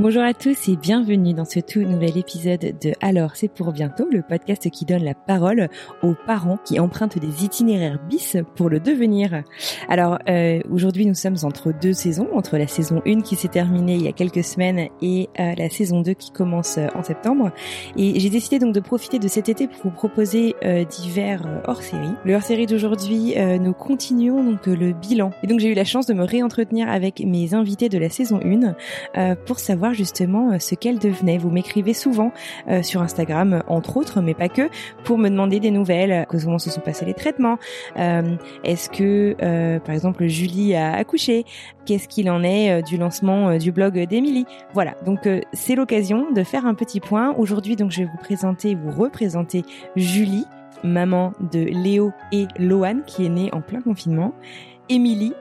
Bonjour à tous et bienvenue dans ce tout nouvel épisode de Alors c'est pour bientôt, le podcast qui donne la parole aux parents qui empruntent des itinéraires bis pour le devenir. Alors euh, aujourd'hui nous sommes entre deux saisons, entre la saison 1 qui s'est terminée il y a quelques semaines et euh, la saison 2 qui commence euh, en septembre. Et j'ai décidé donc de profiter de cet été pour vous proposer euh, divers hors-série. Le hors-série d'aujourd'hui, nous continuons donc le bilan. Et donc j'ai eu la chance de me réentretenir avec mes invités de la saison 1 pour savoir justement euh, ce qu'elle devenait. Vous m'écrivez souvent euh, sur Instagram, euh, entre autres, mais pas que, pour me demander des nouvelles, comment se sont passés les traitements. Est-ce que, par exemple, Julie a accouché? Qu'est-ce qu'il en est du lancement du blog d'Émilie? Voilà, donc c'est l'occasion de faire un petit point. Aujourd'hui, donc, je vais vous présenter, vous représenter Julie, maman de Léo et Loane, qui est née en plein confinement. Émilie,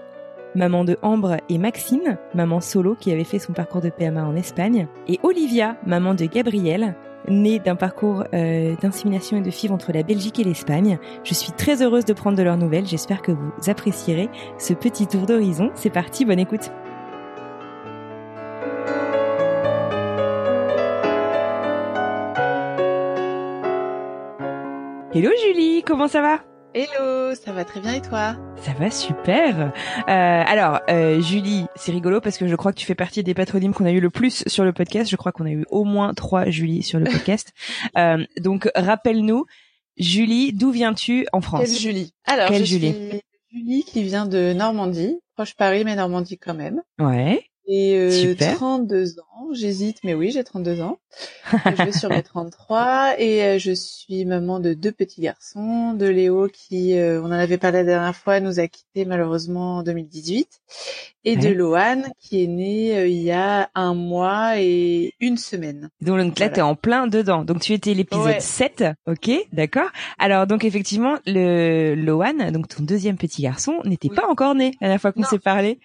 maman de Ambre et Maxime, maman solo qui avait fait son parcours de PMA en Espagne, et Olivia, maman de Gabriel, née d'un parcours euh, d'insémination et de FIV entre la Belgique et l'Espagne. Je suis très heureuse de prendre de leurs nouvelles, j'espère que vous apprécierez ce petit tour d'horizon. C'est parti, bonne écoute. Hello Julie, comment ça va? Hello, ça va très bien et toi? Ça va super. Euh, alors, euh, Julie, c'est rigolo parce que je crois que tu fais partie des patronymes qu'on a eu le plus sur le podcast. Je crois qu'on a eu au moins trois Julie sur le podcast. euh, donc, rappelle-nous, Julie, d'où viens-tu en France? Quelle Julie? Alors, Quelle je Julie? suis Julie qui vient de Normandie, proche Paris, mais Normandie quand même. Ouais. Et euh, Super. 32 ans, j'hésite, mais oui, j'ai 32 ans. je vais sur mes 33 et euh, je suis maman de deux petits garçons, de Léo qui, euh, on en avait parlé la dernière fois, nous a quittés malheureusement en 2018, et de. Loane qui est née euh, il y a un mois et une semaine. Donc là, Voilà. t'es en plein dedans. Donc tu étais l'épisode Ouais. 7, ok, d'accord. Alors donc effectivement, le Loan, donc ton deuxième petit garçon, n'était Oui. pas encore né la dernière fois qu'on s'est parlé.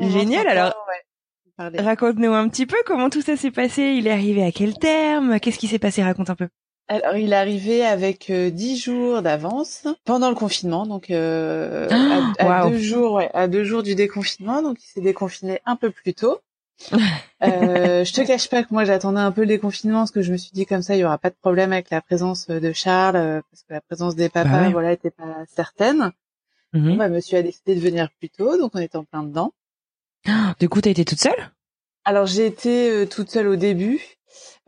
Génial, alors. ouais. Raconte-nous un petit peu comment tout ça s'est passé. Il est arrivé à quel terme? Qu'est-ce qui s'est passé? Raconte un peu. Alors, il est arrivé avec euh, dix jours d'avance pendant le confinement, donc euh, Ah, à, à waouh. deux jours, ouais, à deux jours du déconfinement, donc il s'est déconfiné un peu plus tôt. euh, je te cache pas que moi j'attendais un peu le déconfinement parce que je me suis dit comme ça il y aura pas de problème avec la présence de Charles euh, parce que la présence des papas Bah ouais. voilà était pas certaine. Bon, bah, monsieur a décidé de venir plus tôt, donc on était en plein dedans. Du coup, t'as été toute seule? Alors j'ai été euh, toute seule au début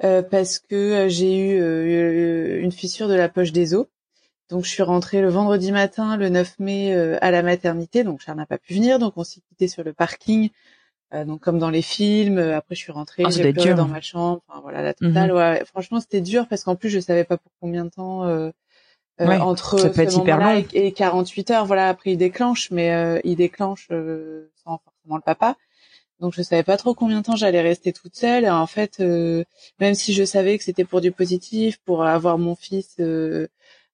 euh, parce que euh, j'ai eu euh, une fissure de la poche des os. Donc je suis rentrée le vendredi matin, le 9 mai, euh, à la maternité. Donc Charles n'a pas pu venir, donc on s'est quitté sur le parking, euh, donc comme dans les films. Après je suis rentrée, Oh, doit j'ai pleuré dans ma chambre. Enfin voilà la totale. Ouais, franchement c'était dur parce qu'en plus je savais pas pour combien de temps. euh, euh, Ouais, entre ce moment-là et, et 48 heures, voilà. Après, il déclenche, mais euh, il déclenche euh, sans le papa. Donc je savais pas trop combien de temps j'allais rester toute seule. En fait, euh, même si je savais que c'était pour du positif, pour avoir mon fils euh,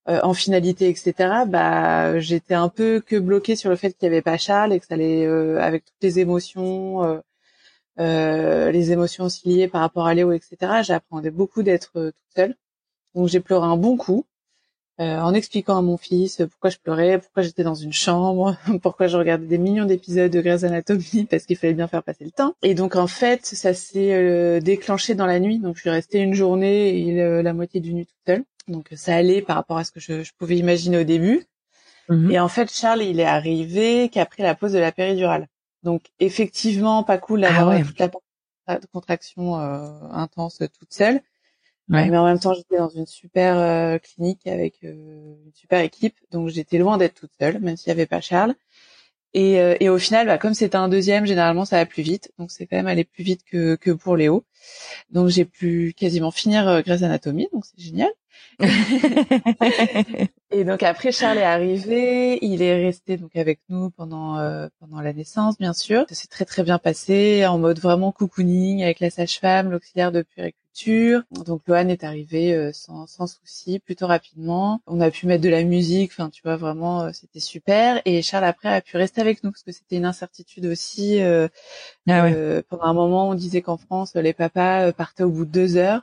euh, en finalité, etc. Bah, j'étais un peu que bloquée sur le fait qu'il y avait pas Charles et que ça allait euh, avec toutes les émotions, euh, euh, les émotions aussi liées par rapport à Léo, etc. J'apprenais beaucoup d'être toute seule. Donc j'ai pleuré un bon coup. Euh, en expliquant à mon fils pourquoi je pleurais, pourquoi j'étais dans une chambre, pourquoi je regardais des millions d'épisodes de Grey's Anatomy parce qu'il fallait bien faire passer le temps. Et donc en fait, ça s'est euh, déclenché dans la nuit. Donc je suis restée une journée et le- la moitié d'une nuit toute seule. Donc ça allait par rapport à ce que je, je pouvais imaginer au début. Mhm. Et en fait, Charles, il est arrivé qu'après la pause de la péridurale. Donc effectivement, pas cool d'avoir Ah ouais. toute la contraction euh, intense toute seule. Ouais. Mais en même temps, j'étais dans une super euh, clinique avec euh, une super équipe, donc j'étais loin d'être toute seule, même s'il n'y avait pas Charles. Et, euh, et au final, bah, comme c'était un deuxième, généralement ça va plus vite. Donc c'est quand même aller plus vite que, que pour Léo. Donc j'ai pu quasiment finir euh, Grey's Anatomy, donc c'est génial. Et donc après Charles est arrivé, il est resté donc avec nous pendant euh, pendant la naissance bien sûr. Ça s'est très très bien passé en mode vraiment cocooning avec la sage-femme, l'auxiliaire de puériculture. Donc Lohan est arrivé euh, sans sans souci, plutôt rapidement. On a pu mettre de la musique, enfin tu vois vraiment euh, c'était super et Charles après a pu rester avec nous parce que c'était une incertitude aussi ah ouais. pendant un moment on disait qu'en France les papas partaient au bout de deux heures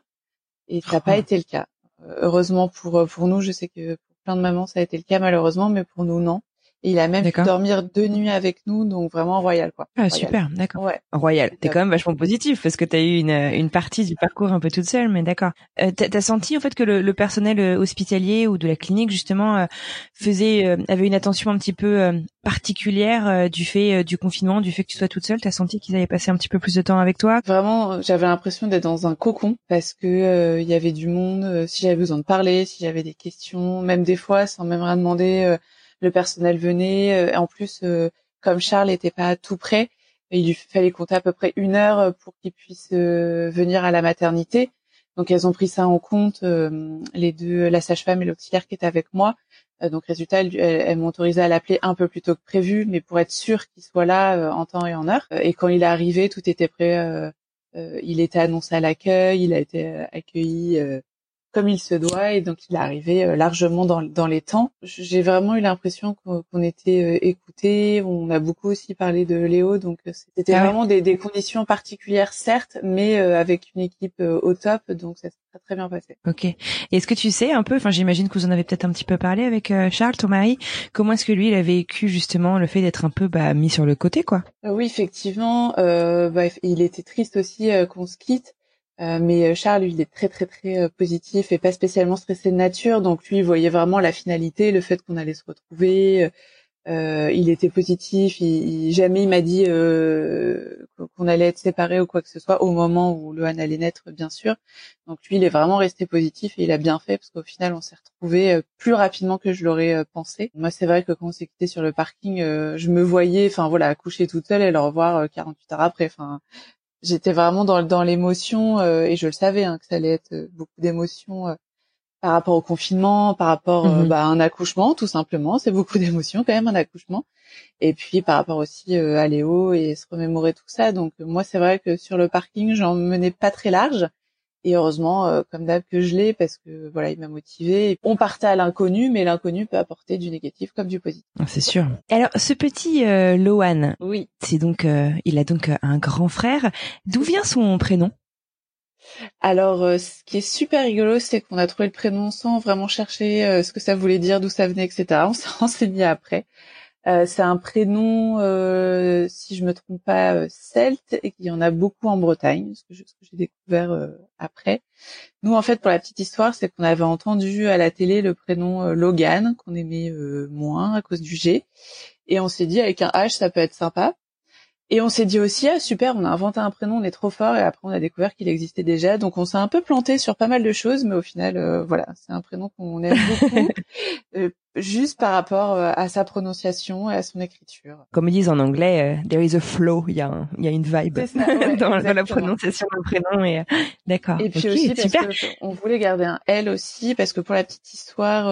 et ça n'a pas oh. été le cas. Heureusement pour euh, pour nous, je sais que pour plein de mamans ça a été le cas malheureusement, mais pour nous non. Et il a même pu dormir deux nuits avec nous, donc vraiment royal quoi. Ah super, d'accord. Ouais. Royal. T'es quand même vachement positif parce que t'as eu une une partie du parcours un peu toute seule, mais d'accord. Euh, t'as senti en fait que le, le, personnel euh, hospitalier ou de la clinique justement euh, faisait avait une attention un petit peu particulière du fait du confinement, du fait que tu sois toute seule? T'as senti qu'ils avaient passé un petit peu plus de temps avec toi? Vraiment, j'avais l'impression d'être dans un cocon parce que il y avait du monde. si j'avais besoin de parler, si j'avais des questions, même des fois sans même rien demander le personnel venait. Euh, en plus, euh, comme Charles n'était pas tout près, il lui fallait compter à peu près une heure euh, pour qu'il puisse venir à la maternité. Donc elles ont pris ça en compte, les deux, la sage-femme et l'auxiliaire qui étaient avec moi. donc résultat, elles, m'ont autorisé à l'appeler un peu plus tôt que prévu, mais pour être sûr qu'il soit là en temps et en heure. et quand il est arrivé, tout était prêt. il était annoncé à l'accueil, il a été accueilli comme il se doit et donc il est arrivé euh, largement dans, dans les temps. J'ai vraiment eu l'impression qu'on était euh, écouté. On a beaucoup aussi parlé de Léo, donc euh, c'était ah vraiment des, des, conditions particulières certes, mais avec une équipe au top, donc ça s'est très, très bien passé. Ok. est-ce que tu sais un peu, enfin j'imagine que vous en avez peut-être un petit peu parlé avec Charles, ton mari, comment est-ce que lui il a vécu justement le fait d'être un peu bah, mis sur le côté quoi? Oui, effectivement, euh, bah, il était triste aussi qu'on se quitte. Euh, mais euh, Charles, lui, il est très très très euh, positif et pas spécialement stressé de nature. Donc lui, il voyait vraiment la finalité, le fait qu'on allait se retrouver. Euh, il était positif. Il, jamais il m'a dit euh, qu'on allait être séparés ou quoi que ce soit au moment où Lohan allait naître, bien sûr. Donc lui, il est vraiment resté positif et il a bien fait parce qu'au final, on s'est retrouvés plus rapidement que je l'aurais pensé. Moi, c'est vrai que quand on s'est quitté sur le parking, je me voyais, enfin voilà, coucher toute seule et le revoir 48 heures après. Enfin, j'étais vraiment dans, dans l'émotion euh, et je le savais hein, que ça allait être euh, beaucoup d'émotions euh, par rapport au confinement, par rapport mhm. bah, à un accouchement tout simplement. C'est beaucoup d'émotions quand même un accouchement. Et puis par rapport aussi à Léo et se remémorer tout ça. Donc moi c'est vrai que sur le parking j'en menais pas très large. Et heureusement, euh, comme d'hab, que je l'ai parce que voilà, il m'a motivé. On partait à l'inconnu, mais l'inconnu peut apporter du négatif comme du positif. Ah, c'est sûr. Alors, ce petit euh, Lohan, oui, c'est donc, euh, il a donc un grand frère. D'où vient son prénom? Alors, ce qui est super rigolo, c'est qu'on a trouvé le prénom sans vraiment chercher ce que ça voulait dire, d'où ça venait, etc. On s'est renseigné après. Euh, c'est un prénom, euh, si je me trompe pas, euh, celte, et qu'il y en a beaucoup en Bretagne, ce que, j'ai découvert après. Nous, en fait, pour la petite histoire, c'est qu'on avait entendu à la télé le prénom Logan, qu'on aimait moins à cause du G, et on s'est dit avec un H, ça peut être sympa. Et on s'est dit aussi, ah super, on a inventé un prénom, on est trop fort, et après on a découvert qu'il existait déjà. Donc on s'est un peu planté sur pas mal de choses, mais au final, euh, voilà, c'est un prénom qu'on aime beaucoup, euh, juste par rapport euh, à sa prononciation et à son écriture. Comme ils disent en anglais, there is a flow, il y a, il y a une vibe dans, la prononciation du prénom. Et d'accord. Et puis aussi super. on voulait garder un L aussi, parce que pour la petite histoire,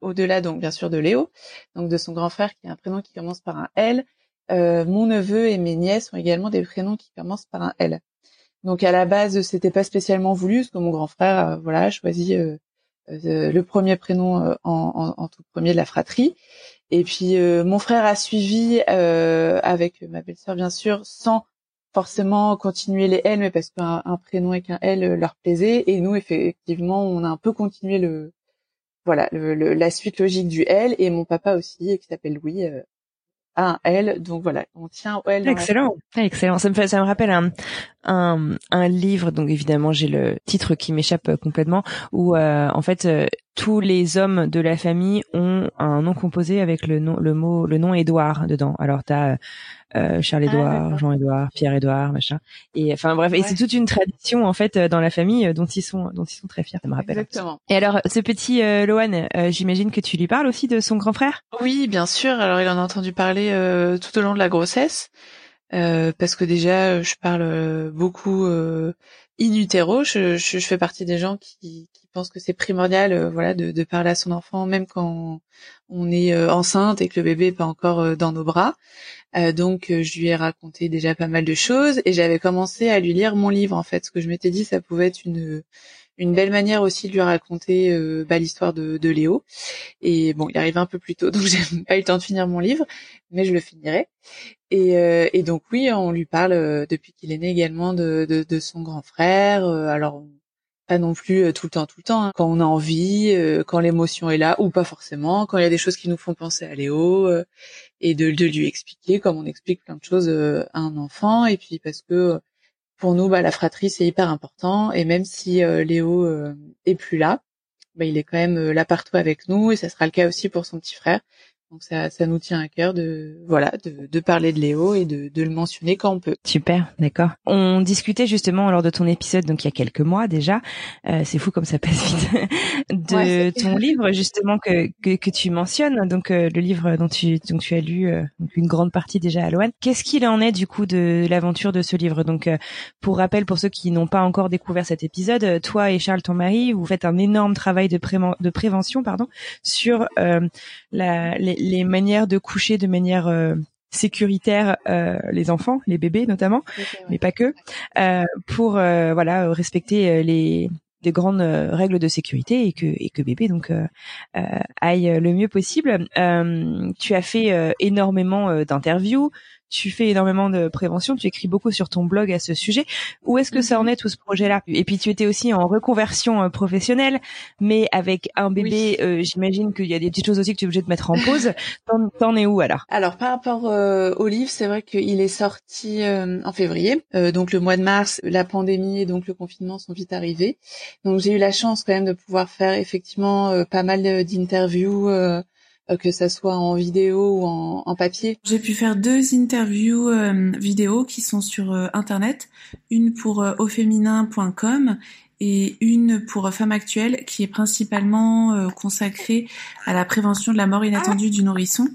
au-delà donc bien sûr de Léo, donc de son grand frère qui a un prénom qui commence par un L. Euh, mon neveu et mes nièces ont également des prénoms qui commencent par un L. Donc à la base, c'était pas spécialement voulu, parce que mon grand frère, euh, voilà, a choisi euh, le premier prénom en, tout premier de la fratrie. Et puis mon frère a suivi avec ma belle-sœur bien sûr, sans forcément continuer les L, mais parce qu'un prénom avec un L leur plaisait. Et nous, effectivement, on a un peu continué le voilà la suite logique du L. Et mon papa aussi, qui s'appelle Louis, un L. Donc voilà, on tient L. Excellent, excellent. Ça me fait, ça me rappelle un, un, un livre. Donc évidemment, j'ai le titre qui m'échappe complètement. Où euh, en fait, euh, tous les hommes de la famille ont un nom composé avec le nom, le mot, le nom Édouard dedans. Alors t'as euh, Charles Édouard, ah, Jean-Édouard, Pierre-Édouard, machin. Et enfin bref, et c'est toute une tradition en fait dans la famille dont ils sont, dont ils sont très fiers. Ça me rappelle. Exactement. Et alors, ce petit euh, Lohan, j'imagine que tu lui parles aussi de son grand frère? Oui, bien sûr. Alors il en a entendu parler tout au long de la grossesse. parce que déjà je parle beaucoup in utero, je, je, fais partie des gens qui, qui pensent que c'est primordial, euh, voilà, de, parler à son enfant, même quand on est euh, enceinte et que le bébé est pas encore euh, dans nos bras. donc, je lui ai raconté déjà pas mal de choses et j'avais commencé à lui lire mon livre en fait, ce que je m'étais dit, ça pouvait être une une belle manière aussi de lui raconter euh, bah, l'histoire de, de, Léo. Et bon, il arrive un peu plus tôt, donc j'ai pas eu le temps de finir mon livre, mais je le finirai. Et, euh, et donc oui, on lui parle euh, depuis qu'il est né également de, de, de son grand frère. alors pas non plus tout le temps, tout le temps. Hein. Quand on a envie, quand l'émotion est là, ou pas forcément, quand il y a des choses qui nous font penser à Léo, et de, de lui expliquer comme on explique plein de choses à un enfant. Et puis parce que pour nous, bah, la fratrie c'est hyper important et même si euh, Léo euh, est plus là, bah, il est quand même euh, là partout avec nous et ça sera le cas aussi pour son petit frère. Donc ça, ça nous tient à cœur de voilà de, de parler de Léo et de, de, le mentionner quand on peut. Super, d'accord. On discutait justement lors de ton épisode, donc il y a quelques mois déjà, euh, c'est fou comme ça passe vite, de ton livre justement que, que, que tu mentionnes, donc euh, le livre dont tu dont tu as lu euh, une grande partie déjà à Loane. Qu'est-ce qu'il en est du coup de l'aventure de ce livre? Donc euh, pour rappel pour ceux qui n'ont pas encore découvert cet épisode, toi et Charles ton mari, vous faites un énorme travail de, de prévention pardon sur la les les manières de coucher de manière euh, sécuritaire euh, les enfants, les bébés notamment, mais pas que, euh, pour voilà respecter les des grandes règles de sécurité et que et que bébé donc aille le mieux possible. tu as fait énormément d'interviews, tu fais énormément de prévention, tu écris beaucoup sur ton blog à ce sujet. Où est-ce que ça en mhm. est tout ce projet-là? Et puis tu étais aussi en reconversion euh, professionnelle, mais avec un bébé, euh, j'imagine qu'il y a des petites choses aussi que tu es obligé de mettre en pause. T'en es où alors? Alors par rapport euh, au livre, c'est vrai qu'il est sorti en février, donc le mois de mars, la pandémie et donc le confinement sont vite arrivés. Donc j'ai eu la chance quand même de pouvoir faire effectivement pas mal d'interviews que ça soit en vidéo ou en, papier. J'ai pu faire deux interviews euh, vidéo qui sont sur euh, internet, une pour auféminin.com et une pour Femme Actuelle qui est principalement consacrée à la prévention de la mort inattendue du nourrisson.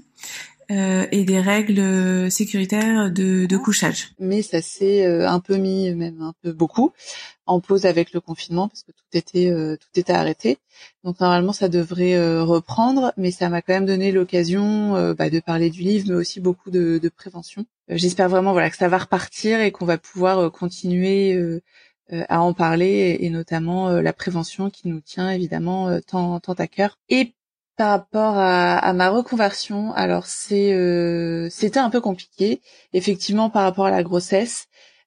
Et des règles sécuritaires de, de couchage. Mais ça s'est un peu mis, même un peu beaucoup, en pause avec le confinement parce que tout était euh, tout était arrêté. Donc normalement ça devrait euh, reprendre, mais ça m'a quand même donné l'occasion euh, bah, de parler du livre, mais aussi beaucoup de, de prévention. J'espère vraiment voilà que ça va repartir et qu'on va pouvoir continuer à en parler et, notamment la prévention qui nous tient évidemment tant tant à cœur. Et par rapport à, à ma reconversion, alors c'est c'était un peu compliqué effectivement par rapport à la grossesse.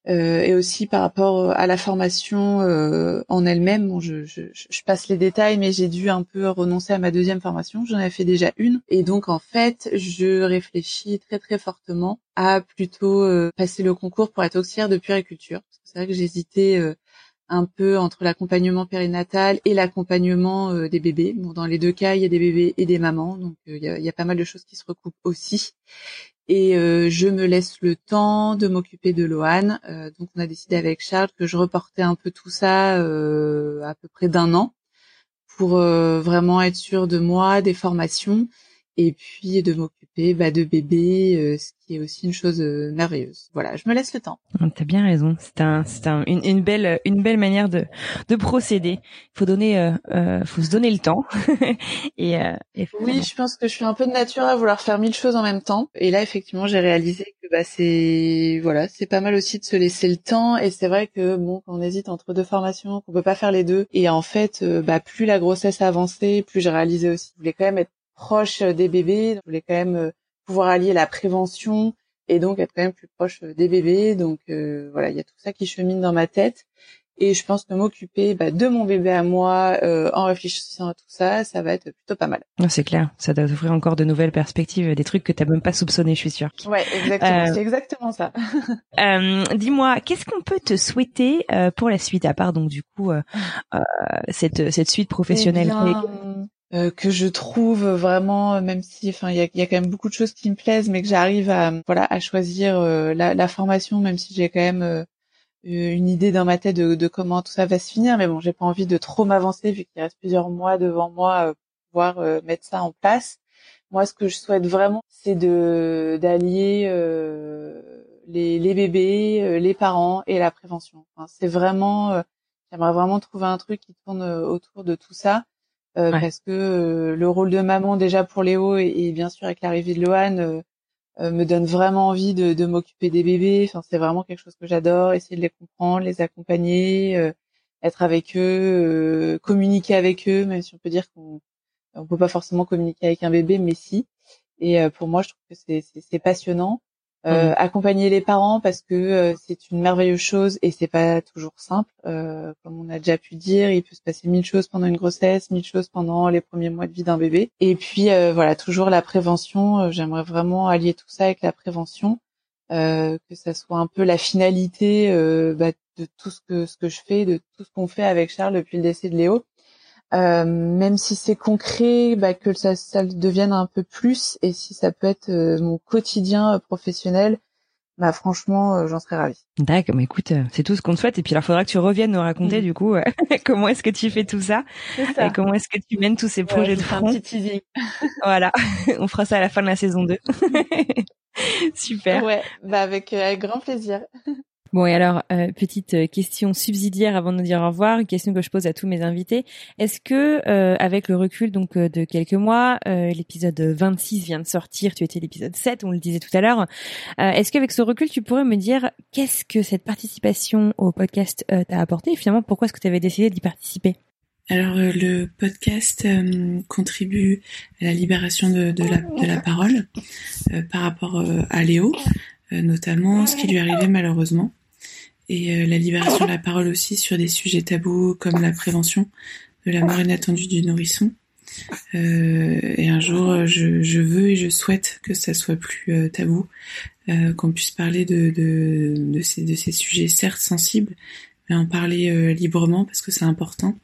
Euh, et aussi par rapport à la formation euh, en elle-même. Bon, je, je, je, passe les détails, mais j'ai dû un peu renoncer à ma deuxième formation. J'en avais fait déjà une, et donc en fait, je réfléchis très très fortement à plutôt euh, passer le concours pour être auxiliaire de puériculture. C'est vrai que j'hésitais un peu entre l'accompagnement périnatal et l'accompagnement des bébés. Bon, dans les deux cas, il y a des bébés et des mamans, donc il y, a, y, a, pas mal de choses qui se recoupent aussi et euh, je me laisse le temps de m'occuper de Lohan. Euh, donc on a décidé avec Charles que je reportais un peu tout ça euh, à peu près d'un an pour vraiment être sûr de moi, des formations et puis de m'occuper bah, de bébé, ce qui est aussi une chose merveilleuse. Voilà, je me laisse le temps. T'as bien raison. C'est un, c'est un, une, une, belle, une belle manière de, de procéder. Il faut donner, euh, faut se donner le temps. et, et oui, je pense que je suis un peu de nature à vouloir faire mille choses en même temps. Et là, effectivement, j'ai réalisé que bah c'est, voilà, c'est pas mal aussi de se laisser le temps. Et c'est vrai que bon, quand on hésite entre deux formations, qu'on peut pas faire les deux. Et en fait, bah plus la grossesse a avancé, plus j'ai réalisé aussi. Je voulais quand même être proche euh, des bébés. Je voulais quand même euh, pouvoir allier la prévention et donc être quand même plus proche euh, des bébés. Donc voilà, il y a tout ça qui chemine dans ma tête. Et je pense que m'occuper bah, de mon bébé à moi en réfléchissant à tout ça, ça va être plutôt pas mal. C'est clair, ça doit t'offrir encore de nouvelles perspectives, des trucs que t'as même pas soupçonné, je suis sûre. Ouais, exactement, c'est exactement ça. euh, Dis-moi, qu'est-ce qu'on peut te souhaiter pour la suite, à part donc du coup cette cette suite professionnelle? eh que je trouve vraiment, même si, enfin, il y a, y a, quand même beaucoup de choses qui me plaisent, mais que j'arrive à, voilà, à choisir la, la, formation, même si j'ai quand même une idée dans ma tête de, de, comment tout ça va se finir. Mais bon, j'ai pas envie de trop m'avancer vu qu'il reste plusieurs mois devant moi pour pouvoir mettre ça en place. Moi, ce que je souhaite vraiment, c'est de d'allier euh, les, les, bébés, euh, les parents et la prévention. Enfin, c'est vraiment, euh, j'aimerais vraiment trouver un truc qui tourne autour de tout ça, parce que le rôle de maman déjà pour Léo et, bien sûr avec l'arrivée de Lohan me donne vraiment envie de, de m'occuper des bébés. Enfin, c'est vraiment quelque chose que j'adore, essayer de les comprendre, les accompagner, être avec eux, communiquer avec eux, même si on peut dire qu'on on peut pas forcément communiquer avec un bébé, mais si. Et euh, pour moi, je trouve que c'est passionnant. Euh, mmh. Accompagner les parents parce que euh, c'est une merveilleuse chose et c'est pas toujours simple. Euh, comme on a déjà pu dire, il peut se passer mille choses pendant une grossesse, mille choses pendant les premiers mois de vie d'un bébé. Et puis voilà, toujours la prévention. J'aimerais vraiment allier tout ça avec la prévention, que ça soit un peu la finalité bah, de tout ce que ce que je fais, de tout ce qu'on fait avec Charles depuis le décès de Léo. Euh, même si c'est concret, bah, que ça, ça devienne un peu plus, et si ça peut être euh, mon quotidien euh, professionnel, bah franchement, j'en serais ravie. D'accord, mais écoute, c'est tout ce qu'on te souhaite. Et puis, il faudra que tu reviennes nous raconter mm. du coup comment est-ce que tu fais tout ça, et comment est-ce que tu mènes tous ces projets de front. Un petit voilà, on fera ça à la fin de la saison 2. Super. Ouais, bah avec, avec grand plaisir. Bon, et alors, euh, petite euh, question subsidiaire avant de nous dire au revoir, une question que je pose à tous mes invités. Est-ce que, euh, avec le recul donc de quelques mois, l'épisode 26 vient de sortir, tu étais l'épisode 7, on le disait tout à l'heure, est-ce qu'avec ce recul, tu pourrais me dire qu'est-ce que cette participation au podcast t'a apporté et finalement, pourquoi est-ce que tu avais décidé d'y participer? Alors le podcast contribue à la libération de, la, parole par rapport à Léo, notamment ce qui lui arrivait malheureusement et euh, la libération de la parole aussi sur des sujets tabous comme la prévention de la mort inattendue du nourrisson. Euh, et un jour, je, je, veux et je souhaite que ça soit plus euh, tabou, euh, qu'on puisse parler de, de, de, ces, de ces sujets certes sensibles, mais en parler librement parce que c'est important.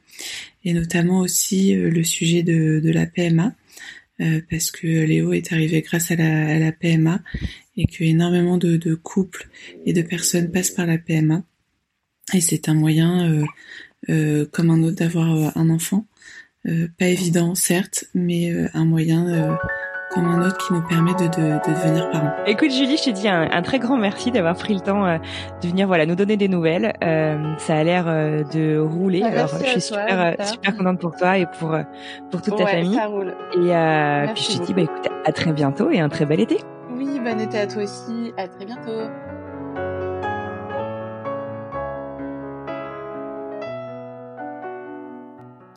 Et notamment aussi le sujet de, de la PMA, parce que Léo est arrivé grâce à la, PMA et que énormément de, couples et de personnes passent par la PMA. Et c'est un moyen, euh, euh, comme un autre, d'avoir euh, un enfant. Euh, pas évident, certes, mais euh, un moyen euh, comme un autre qui nous permet de, de, de devenir parents. Écoute Julie, je te dis un, un très grand merci d'avoir pris le temps de venir voilà nous donner des nouvelles. ça a l'air de rouler. Ah, Alors je suis super super contente pour toi et pour pour toute ta famille. Ça roule. Et puis je te dis bah écoute à très bientôt et un très bel été. Oui, bon été à toi aussi. À très bientôt.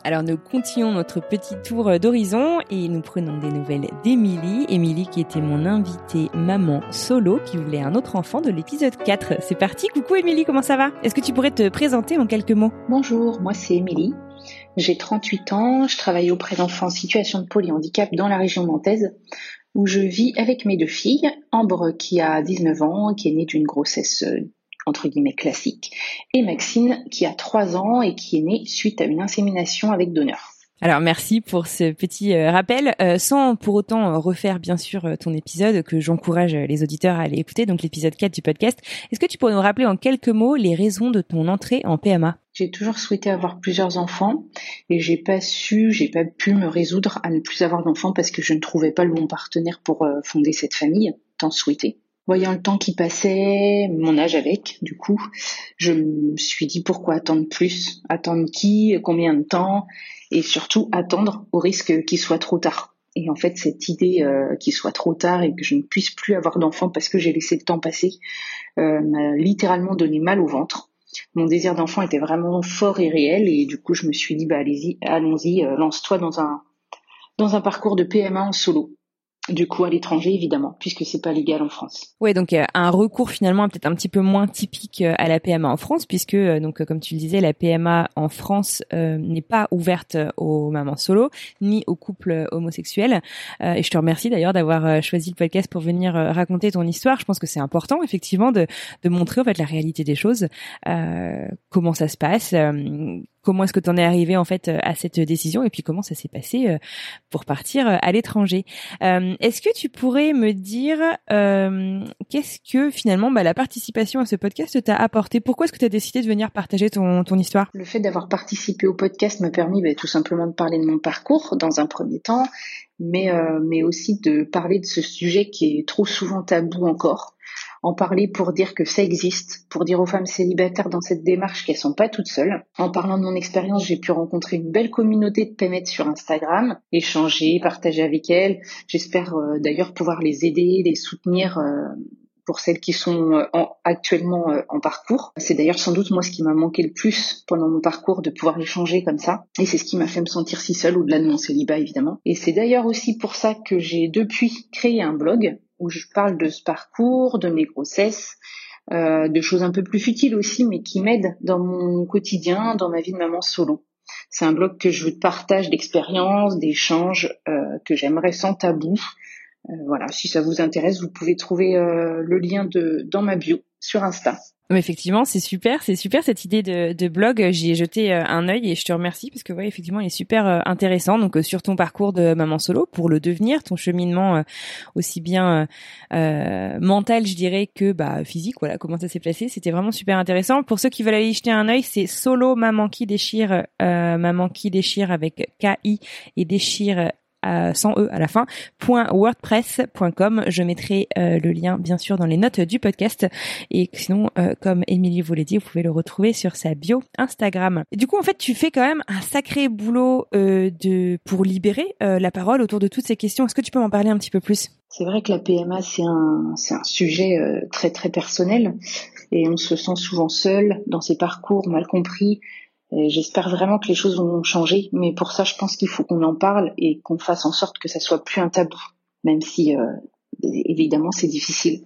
Alors nous continuons notre petit tour d'horizon et nous prenons des nouvelles d'Émilie. Émilie qui était mon invitée maman solo qui voulait un autre enfant de l'épisode 4. C'est parti, coucou Émilie, comment ça va? Est-ce que tu pourrais te présenter en quelques mots? Bonjour, moi c'est Émilie. J'ai 38 ans, je travaille auprès d'enfants en situation de polyhandicap dans la région nantaise où je vis avec mes deux filles, Ambre qui a 19 ans, qui est née d'une grossesse entre guillemets classique, et Maxine qui a 3 ans et qui est née suite à une insémination avec donneur. Alors merci pour ce petit euh, rappel, euh, sans pour autant refaire bien sûr ton épisode que j'encourage les auditeurs à aller écouter, donc l'épisode 4 du podcast. Est-ce que tu pourrais nous rappeler en quelques mots les raisons de ton entrée en PMA j'ai toujours souhaité avoir plusieurs enfants et j'ai pas su, j'ai pas pu me résoudre à ne plus avoir d'enfants parce que je ne trouvais pas le bon partenaire pour euh, fonder cette famille, tant souhaité. Voyant le temps qui passait, mon âge avec, du coup, je me suis dit pourquoi attendre plus? Attendre qui? Combien de temps? Et surtout attendre au risque qu'il soit trop tard. Et en fait, cette idée euh, qu'il soit trop tard et que je ne puisse plus avoir d'enfants parce que j'ai laissé le temps passer euh, m'a littéralement donné mal au ventre. Mon désir d'enfant était vraiment fort et réel et du coup je me suis dit bah allez-y, allons-y, euh, lance-toi dans un dans un parcours de PMA en solo du coup à l'étranger évidemment puisque c'est pas légal en France. Ouais donc euh, un recours finalement peut-être un petit peu moins typique euh, à la PMA en France puisque euh, donc comme tu le disais la PMA en France n'est pas ouverte aux mamans solo ni aux couples homosexuels et je te remercie d'ailleurs d'avoir choisi le podcast pour venir raconter ton histoire. Je pense que c'est important effectivement de de montrer en fait la réalité des choses, comment ça se passe comment est-ce que tu en es arrivé en fait à cette décision et puis comment ça s'est passé pour partir à l'étranger. est-ce que tu pourrais me dire qu'est-ce que finalement bah, la participation à ce podcast t'a apporté? Pourquoi est-ce que tu as décidé de venir partager ton, ton histoire? Le fait d'avoir participé au podcast m'a permis bah, tout simplement de parler de mon parcours dans un premier temps, mais, euh, mais aussi de parler de ce sujet qui est trop souvent tabou encore. En parler pour dire que ça existe, pour dire aux femmes célibataires dans cette démarche qu'elles sont pas toutes seules. En parlant de mon expérience, j'ai pu rencontrer une belle communauté de pémettes sur Instagram, échanger, partager avec elles. J'espère euh, d'ailleurs pouvoir les aider, les soutenir euh, pour celles qui sont euh, actuellement en parcours. C'est d'ailleurs sans doute moi ce qui m'a manqué le plus pendant mon parcours de pouvoir échanger comme ça. Et c'est ce qui m'a fait me sentir si seule, au-delà de mon célibat évidemment. Et c'est d'ailleurs aussi pour ça que j'ai depuis créé un blog où je parle de ce parcours, de mes grossesses, euh, de choses un peu plus futiles aussi, mais qui m'aident dans mon quotidien, dans ma vie de maman solo. C'est un blog que je partage d'expériences, d'échanges, euh, que j'aimerais sans tabou, voilà, si ça vous intéresse, vous pouvez trouver euh, le lien de dans ma bio sur Insta. Effectivement, c'est super, c'est super cette idée de, de blog. J'y ai jeté euh, un œil et je te remercie parce que ouais, effectivement, il est super intéressant. Donc sur ton parcours de maman solo pour le devenir, ton cheminement aussi bien euh, mental, je dirais, que bah physique. Voilà, comment ça s'est placé, c'était vraiment super intéressant. Pour ceux qui veulent aller y jeter un œil, c'est solo maman qui déchire, maman qui déchire avec K et déchire sans e à la fin .wordpress.com. Je mettrai euh, le lien bien sûr dans les notes du podcast et sinon euh, comme Émilie vous l'a dit, vous pouvez le retrouver sur sa bio Instagram. Du coup en fait tu fais quand même un sacré boulot euh, de pour libérer la parole autour de toutes ces questions. Est-ce que tu peux m'en parler un petit peu plus? C'est vrai que la PMA c'est un c'est un sujet très très personnel et on se sent souvent seul dans ses parcours mal compris J'espère vraiment que les choses vont changer, mais pour ça, je pense qu'il faut qu'on en parle et qu'on fasse en sorte que ça soit plus un tabou, même si euh, évidemment c'est difficile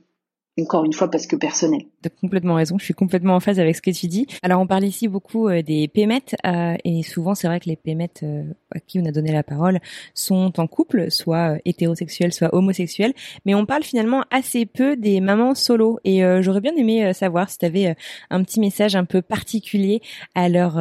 encore une fois parce que personnel. Tu as complètement raison, je suis complètement en phase avec ce que tu dis. Alors on parle ici beaucoup euh, des pémettes euh, et souvent c'est vrai que les pémettes euh, à qui on a donné la parole sont en couple, soit hétérosexuels, soit homosexuels, mais on parle finalement assez peu des mamans solo et j'aurais bien aimé savoir si tu avais un petit message un peu particulier à leur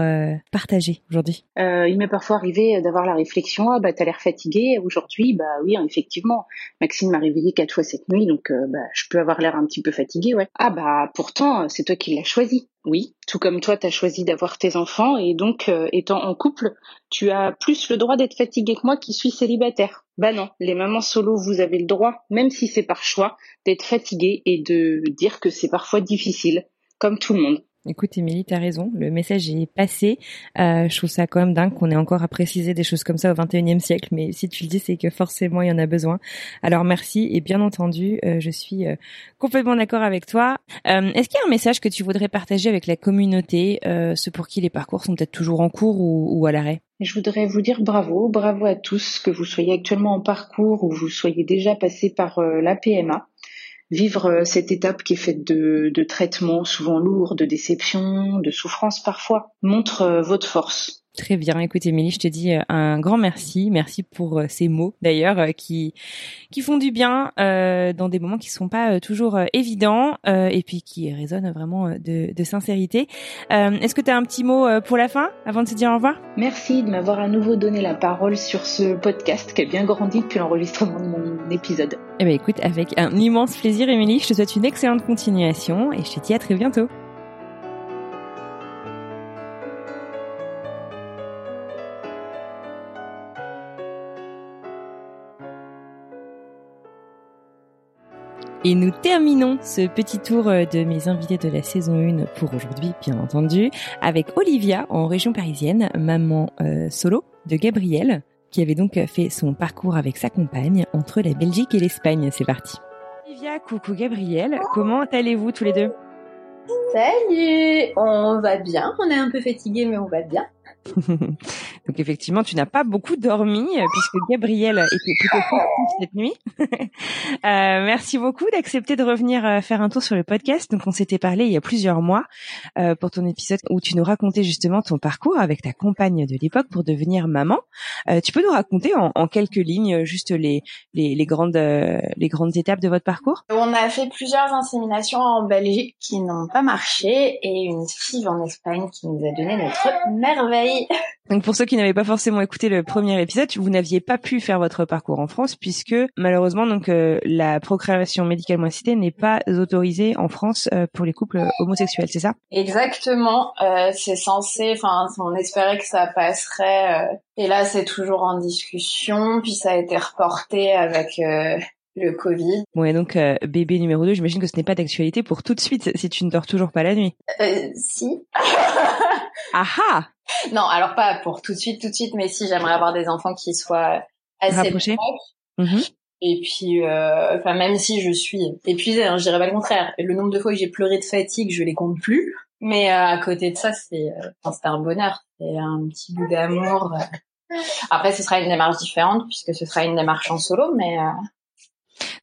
partager aujourd'hui. il m'est parfois arrivé d'avoir la réflexion ah bah t'as l'air fatiguée aujourd'hui, bah oui effectivement. Maxime m'a réveillé quatre fois cette nuit donc bah je peux avoir l'air un petit peu fatigué, ouais. Ah bah pourtant, c'est toi qui l'as choisi. Oui, tout comme toi, t'as choisi d'avoir tes enfants et donc, euh, étant en couple, tu as plus le droit d'être fatigué que moi qui suis célibataire. Bah non, les mamans solo, vous avez le droit, même si c'est par choix, d'être fatigué et de dire que c'est parfois difficile, comme tout le monde. Écoute, Émilie, t'as raison. Le message est passé. Euh, je trouve ça quand même dingue qu'on ait encore à préciser des choses comme ça au 21e siècle. Mais si tu le dis, c'est que forcément, il y en a besoin. Alors, merci. Et bien entendu, euh, je suis euh, complètement d'accord avec toi. Est-ce qu'il y a un message que tu voudrais partager avec la communauté, ceux pour qui les parcours sont peut-être toujours en cours ou, à l'arrêt? Je voudrais vous dire bravo, bravo à tous, que vous soyez actuellement en parcours ou vous soyez déjà passé par la PMA vivre euh, cette étape qui est faite de, de traitements souvent lourds, de déceptions, de souffrances parfois, montre euh, votre force. Très bien. Écoute, Émilie, je te dis euh, un grand merci. Merci pour euh, ces mots, d'ailleurs, euh, qui qui font du bien dans des moments qui sont pas toujours évidents et puis qui résonnent vraiment de, de sincérité. Est-ce que tu as un petit mot pour la fin, avant de se dire au revoir? Merci de m'avoir à nouveau donné la parole sur ce podcast qui a bien grandi depuis l'enregistrement de mon épisode. Eh ben, écoute, avec un immense plaisir, Émilie. Je te souhaite une excellente continuation et je te dis à très bientôt. Et nous terminons ce petit tour euh, de mes invités de la saison 1 pour aujourd'hui, bien entendu, avec Olivia en région parisienne, maman euh, solo de Gabriel, qui avait donc fait son parcours avec sa compagne entre la Belgique et l'Espagne. C'est parti. Olivia, coucou Gabriel, comment allez-vous tous les deux? Salut On va bien, on est un peu fatigué mais on va bien. Donc effectivement, tu n'as pas beaucoup dormi euh, puisque Gabriel était plutôt fort cette nuit. euh, merci beaucoup d'accepter de revenir euh, faire un tour sur le podcast. Donc on s'était parlé il y a plusieurs mois pour ton épisode où tu nous racontais justement ton parcours avec ta compagne de l'époque pour devenir maman. Tu peux nous raconter en, quelques lignes juste les les, les grandes les grandes étapes de votre parcours? On a fait plusieurs inséminations en Belgique qui n'ont pas marché et une FIV en Espagne qui nous a donné notre merveille. Donc pour ceux qui n'avaient pas forcément écouté le premier épisode, vous n'aviez pas pu faire votre parcours en France puisque malheureusement donc euh, la procréation médicalement assistée n'est pas autorisée en France euh, pour les couples homosexuels, c'est ça? Exactement. Euh, c'est censé, enfin on espérait que ça passerait. et là c'est toujours en discussion. Puis ça a été reporté avec le Covid. Ouais, donc bébé numéro 2, j'imagine que ce n'est pas d'actualité pour tout de suite si tu ne dors toujours pas la nuit. Euh, si. Aha Non, alors pas pour tout de suite, tout de suite, mais si j'aimerais avoir des enfants qui soient assez rapprochés. Mmh. Et puis, euh, enfin même si je suis épuisée, hein, je dirais pas le contraire. Le nombre de fois que j'ai pleuré de fatigue, je les compte plus. Mais euh, à côté de ça, c'est, euh, c'est un bonheur, c'est un petit bout d'amour. Après, ce sera une démarche différente puisque ce sera une démarche en solo, mais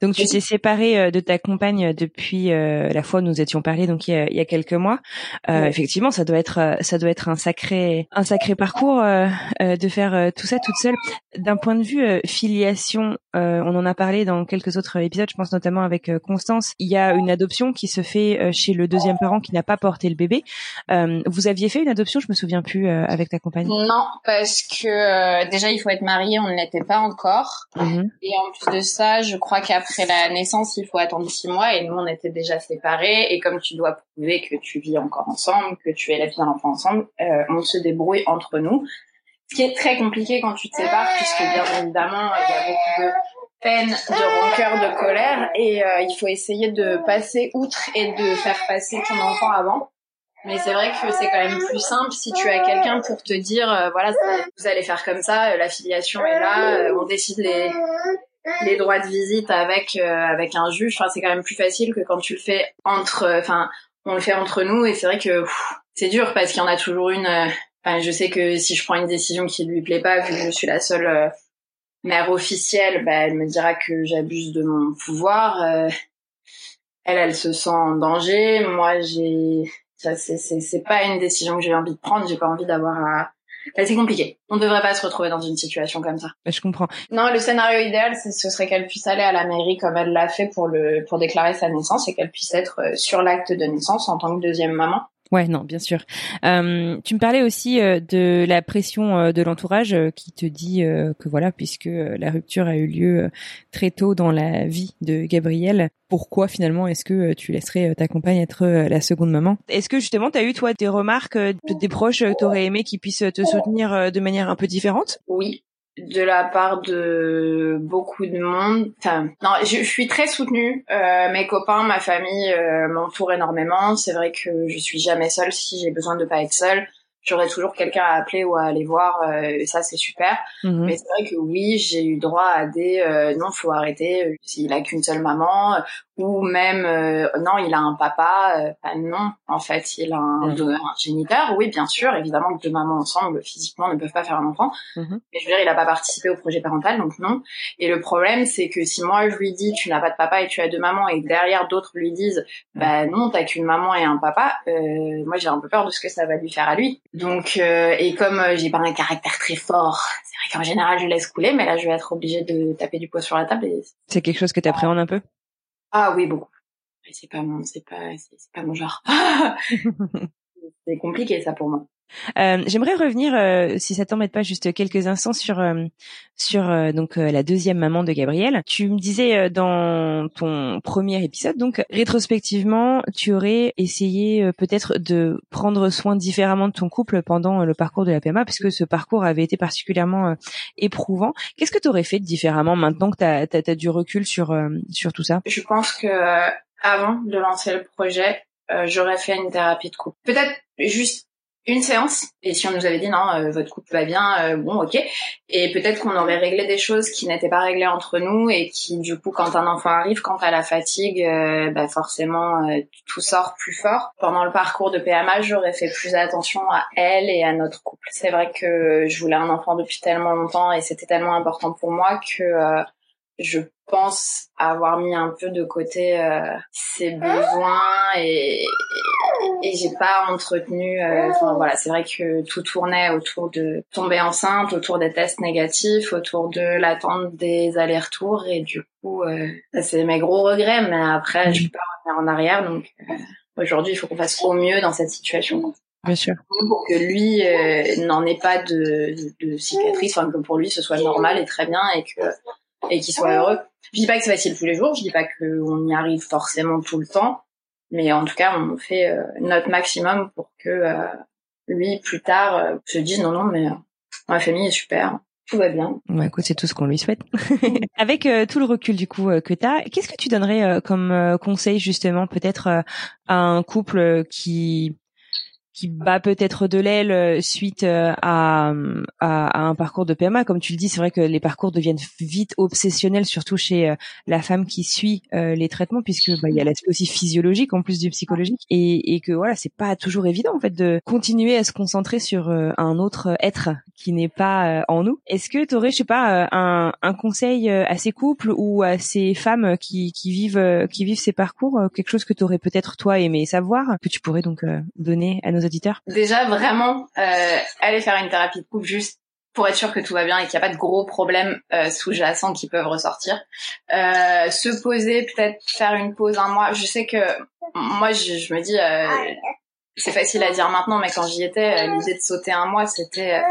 donc tu t'es séparée euh, de ta compagne depuis euh, la fois où nous étions parlé donc il y a, il y a quelques mois. Euh, Effectivement, ça doit être ça doit être un sacré un sacré parcours euh, de faire tout ça toute seule. D'un point de vue filiation, on en a parlé dans quelques autres épisodes. Je pense notamment avec Constance. Il y a une adoption qui se fait chez le deuxième parent qui n'a pas porté le bébé. vous aviez fait une adoption, je me souviens plus avec ta compagne. Non, parce que déjà il faut être marié, on ne l'était pas encore. Mmh Et en plus de ça, je crois qu'après la naissance, il faut attendre six mois et nous, on était déjà séparés. Et comme tu dois prouver que tu vis encore ensemble, que tu es la vie d'un enfant ensemble, euh, on se débrouille entre nous. Ce qui est très compliqué quand tu te sépares, puisque bien évidemment, il y a beaucoup de peine, de rancœur, de colère, et euh, il faut essayer de passer outre et de faire passer ton enfant avant. Mais c'est vrai que c'est quand même plus simple si tu as quelqu'un pour te dire, euh, voilà, vous allez faire comme ça, la filiation est là, on décide les, les droits de visite avec euh, avec un juge. Enfin, c'est quand même plus facile que quand tu le fais entre. Euh, enfin, on le fait entre nous et c'est vrai que c'est dur parce qu'il y en a toujours une. Euh, enfin, je sais que si je prends une décision qui lui plaît pas, vu que je suis la seule mère officielle, bah, elle me dira que j'abuse de mon pouvoir. elle, elle se sent en danger. Moi, j'ai. C'est c'est pas une décision que j'ai envie de prendre. J'ai pas envie d'avoir à c'est compliqué. On ne devrait pas se retrouver dans une situation comme ça. Je comprends. Non, le scénario idéal, ce serait qu'elle puisse aller à la mairie comme elle l'a fait pour le pour déclarer sa naissance et qu'elle puisse être euh, sur l'acte de naissance en tant que deuxième maman. Ouais, non, bien sûr. Euh, tu me parlais aussi euh, de la pression euh, de l'entourage qui te dit que voilà, puisque la rupture a eu lieu très tôt dans la vie de Gabriel, pourquoi finalement est-ce que tu laisserais ta compagne être la seconde maman? Est-ce que justement tu as eu toi des remarques des proches que tu aurais aimé qui puissent te soutenir de manière un peu différente? Oui, de la part de beaucoup de monde. Non, je, suis très soutenue. Euh, mes copains, ma famille euh, m'entourent énormément. C'est vrai que je suis jamais seule si j'ai besoin de pas être seule j'aurais toujours quelqu'un à appeler ou à aller voir euh, et ça c'est super mhm. mais c'est vrai que oui j'ai eu droit à des euh, non faut arrêter euh, s'il a qu'une seule maman ou même euh, non il a un papa bah, non en fait il a un, mhm. un, géniteur oui bien sûr évidemment deux mamans ensemble physiquement ne peuvent pas faire un enfant mhm. mais je veux dire il a pas participé au projet parental donc non et le problème c'est que si moi je lui dis tu n'as pas de papa et tu as deux mamans et derrière d'autres lui disent bah non t'as qu'une maman et un papa moi j'ai un peu peur de ce que ça va lui faire à lui donc, euh, et comme euh, j'ai pas un caractère très fort, c'est vrai qu'en général je laisse couler, mais là je vais être obligée de taper du poids sur la table. C'est quelque chose que tu appréhendes un peu? Ah oui, beaucoup. C'est pas mon, c'est pas, c'est pas mon genre. c'est compliqué ça pour moi. Euh, J'aimerais revenir, euh, si ça t'embête pas, juste quelques instants sur euh, sur euh, donc la deuxième maman de Gabriel. Tu me disais dans ton premier épisode, donc rétrospectivement, tu aurais essayé peut-être de prendre soin différemment de ton couple pendant le parcours de la PMA, puisque ce parcours avait été particulièrement éprouvant. Qu'est-ce que tu aurais fait différemment maintenant que tu as, as, du recul sur sur tout ça? Je pense que avant de lancer le projet, j'aurais fait une thérapie de couple. Peut-être juste une séance et si on nous avait dit non euh, votre couple va bien euh, bon ok. Et peut-être qu'on aurait réglé des choses qui n'étaient pas réglées entre nous et qui du coup quand un enfant arrive quand à la fatigue euh, bah forcément tout sort plus fort. Pendant le parcours de PMA j'aurais fait plus attention à elle et à notre couple. C'est vrai que je voulais un enfant depuis tellement longtemps et c'était tellement important pour moi que je pense avoir mis un peu de côté ses besoins et, et j'ai pas entretenu. Euh, voilà, c'est vrai que tout tournait autour de tomber enceinte, autour des tests négatifs, autour de l'attente des allers-retours et du coup, euh, c'est mes gros regrets. Mais après, je peux pas revenir en arrière, donc euh, aujourd'hui, il faut qu'on fasse au mieux dans cette situation. Bien sûr. Pour que lui n'en ait pas de, de cicatrices, enfin que pour lui ce soit normal et très bien et que et qu'il soit heureux. Je dis pas que c'est facile tous les jours, je dis pas qu'on y arrive forcément tout le temps, mais en tout cas, on fait euh, notre maximum pour que euh, lui, plus tard, euh, se dise non, non, mais ma famille est super, tout va bien. Bah, écoute, c'est tout ce qu'on lui souhaite. Avec tout le recul du coup que tu as, qu'est-ce que tu donnerais comme conseil justement peut-être à un couple qui qui bat peut-être de l'aile euh, suite euh, à, un parcours de PMA. Comme tu le dis, c'est vrai que les parcours deviennent vite obsessionnels, surtout chez euh, la femme qui suit les traitements, puisque bah, il y a l'aspect aussi physiologique en plus du psychologique, et, et que voilà, c'est pas toujours évident en fait de continuer à se concentrer sur un autre être qui n'est pas en nous. Est-ce que tu aurais, je sais pas, un, un conseil à ces couples ou à ces femmes qui, qui vivent qui vivent ces parcours, quelque chose que tu aurais peut-être toi aimé savoir, que tu pourrais donc donner à nos auditeurs? Déjà, vraiment, euh, aller faire une thérapie de couple juste pour être sûr que tout va bien et qu'il n'y a pas de gros problèmes euh, sous-jacents qui peuvent ressortir. Euh, se poser, peut-être faire une pause un mois. Je sais que moi, je, me dis, euh, c'est facile à dire maintenant, mais quand j'y étais, l'idée de sauter un mois, c'était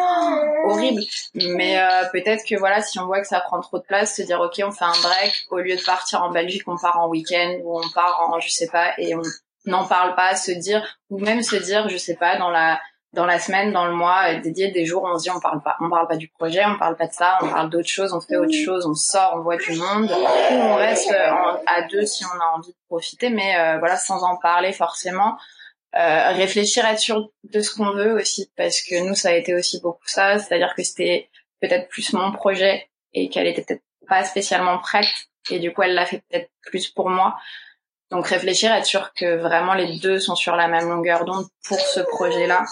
horrible. Mais peut-être que voilà, si on voit que ça prend trop de place, se dire ok, on fait un break. Au lieu de partir en Belgique, on part en week-end ou on part en, je sais pas, et on n'en parle pas, se dire ou même se dire, je sais pas, dans la dans la semaine, dans le mois, euh, dédié des jours, on se dit on parle pas, on parle pas du projet, on parle pas de ça, on parle d'autre chose, on fait autre chose, on sort, on voit du monde, ou on reste euh, à deux si on a envie de profiter, mais euh, voilà, sans en parler forcément. Euh, réfléchir à sûr de ce qu'on veut aussi, parce que nous, ça a été aussi beaucoup ça, c'est-à-dire que c'était peut-être plus mon projet et qu'elle était peut-être pas spécialement prête, et du coup, elle l'a fait peut-être plus pour moi. Donc réfléchir, être sûr que vraiment les deux sont sur la même longueur d'onde pour ce projet-là.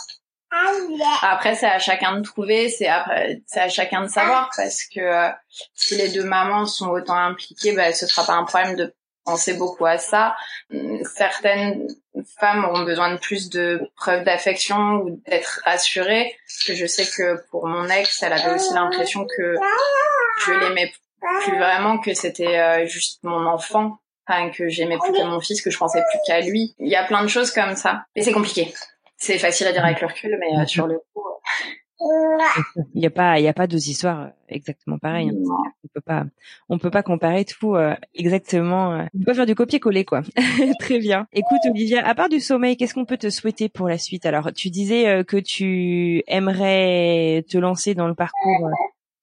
Après, c'est à chacun de trouver, c'est c'est à chacun de savoir parce que euh, si les deux mamans sont autant impliquées, bah, ce sera pas un problème de penser beaucoup à ça. Certaines femmes auront besoin de plus de preuves d'affection ou d'être rassurées. que je sais que pour mon ex, elle avait aussi l'impression que je l'aimais plus vraiment, que c'était euh, juste mon enfant que j'aimais plus que mon fils, que je pensais plus qu'à lui. Il y a plein de choses comme ça. Mais c'est compliqué. C'est facile à dire avec le recul, mais euh, sur le coup. Euh, il n'y a pas, il y a pas deux histoires euh, exactement pareilles. Hein. On peut pas, on peut pas comparer tout exactement. On peut faire du copier-coller quoi. Très bien. Écoute Olivia, à part du sommeil, qu'est-ce qu'on peut te souhaiter pour la suite? Alors, tu disais que tu aimerais te lancer dans le parcours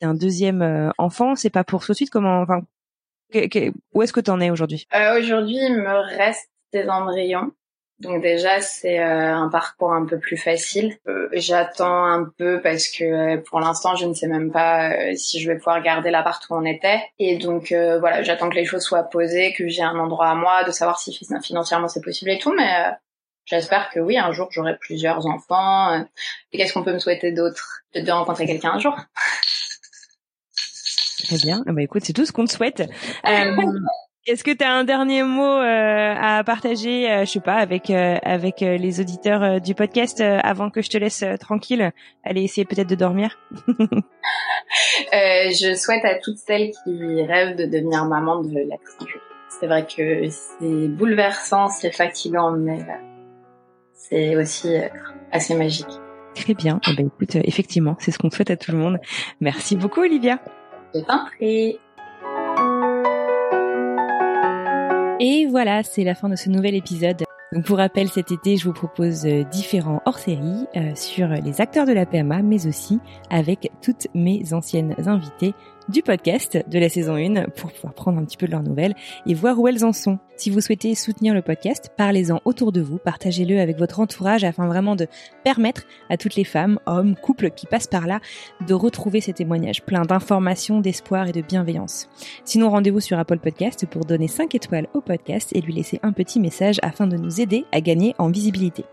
d'un deuxième enfant. C'est pas pour tout de suite. Comment, enfin, où est-ce que tu en es aujourd'hui? Euh, Aujourd'hui, il me reste des embryons. Donc déjà, c'est euh, un parcours un peu plus facile. Euh, j'attends un peu parce que euh, pour l'instant, je ne sais même pas si je vais pouvoir garder l'appart où on était. Et donc voilà, j'attends que les choses soient posées, que j'ai un endroit à moi, de savoir si financièrement c'est possible et tout. Mais j'espère que oui, un jour j'aurai plusieurs enfants. Et qu'est-ce qu'on peut me souhaiter d'autre De rencontrer quelqu'un un jour? Très bien. Ah bah écoute, c'est tout ce qu'on te souhaite. Euh, Est-ce que tu as un dernier mot euh, à partager, euh, je sais pas, avec euh, avec euh, les auditeurs du podcast avant que je te laisse tranquille, aller essayer peut-être de dormir Je souhaite à toutes celles qui rêvent de devenir maman de l'être C'est vrai que c'est bouleversant, c'est fatigant, mais c'est aussi assez magique. Très bien. Eh ben, écoute, effectivement, c'est ce qu'on souhaite à tout le monde. Merci beaucoup, Olivia. Et voilà, c'est la fin de ce nouvel épisode. Donc pour rappel, cet été, je vous propose euh, différents hors-séries euh, sur les acteurs de la PMA, mais aussi avec toutes mes anciennes invitées du podcast de la saison 1 pour pouvoir prendre un petit peu de leurs nouvelles et voir où elles en sont. Si vous souhaitez soutenir le podcast, parlez-en autour de vous, partagez-le avec votre entourage afin vraiment de permettre à toutes les femmes, hommes, couples qui passent par là de retrouver ces témoignages pleins d'informations, d'espoir et de bienveillance. Sinon, rendez-vous sur Apple Podcast pour donner 5 étoiles au podcast et lui laisser un petit message afin de nous aider à gagner en visibilité.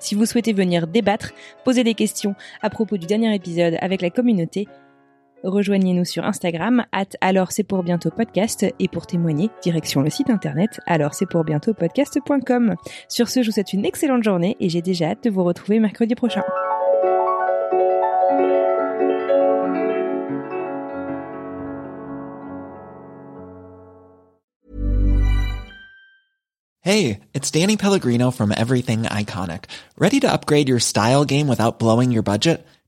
Si vous souhaitez venir débattre, poser des questions à propos du dernier épisode avec la communauté, Rejoignez-nous sur Instagram, at alors c'est pour bientôt podcast, et pour témoigner, direction le site internet, alors c'est pour bientôt podcast.com. Sur ce, je vous souhaite une excellente journée et j'ai déjà hâte de vous retrouver mercredi prochain. Hey, it's Danny Pellegrino from Everything Iconic. Ready to upgrade your style game without blowing your budget?